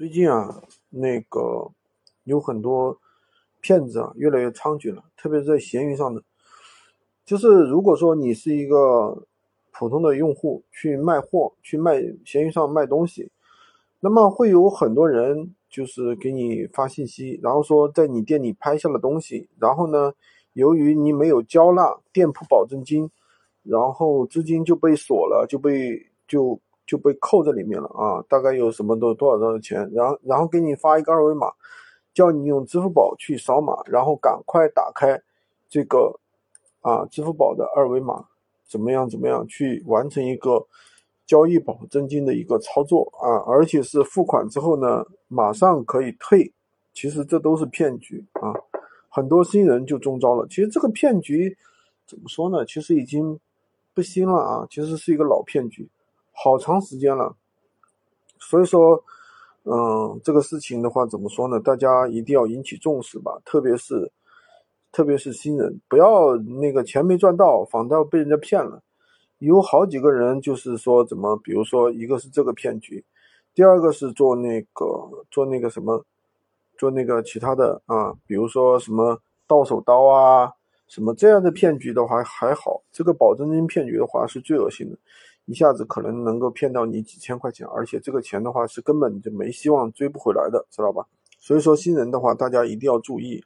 最近啊，那个有很多骗子啊，越来越猖獗了，特别是在闲鱼上的。就是如果说你是一个普通的用户去卖货，去卖闲鱼上卖东西，那么会有很多人就是给你发信息，然后说在你店里拍下了东西，然后呢，由于你没有交纳店铺保证金，然后资金就被锁了，就被就。就被扣在里面了啊！大概有什么多多少多少钱，然后然后给你发一个二维码，叫你用支付宝去扫码，然后赶快打开这个啊支付宝的二维码，怎么样怎么样去完成一个交易保证金的一个操作啊！而且是付款之后呢，马上可以退。其实这都是骗局啊！很多新人就中招了。其实这个骗局怎么说呢？其实已经不新了啊！其实是一个老骗局。好长时间了，所以说，嗯，这个事情的话怎么说呢？大家一定要引起重视吧，特别是，特别是新人，不要那个钱没赚到，反倒被人家骗了。有好几个人就是说怎么，比如说一个是这个骗局，第二个是做那个做那个什么，做那个其他的啊，比如说什么到手刀啊，什么这样的骗局的话还好，这个保证金骗局的话是最恶心的。一下子可能能够骗到你几千块钱，而且这个钱的话是根本就没希望追不回来的，知道吧？所以说新人的话，大家一定要注意。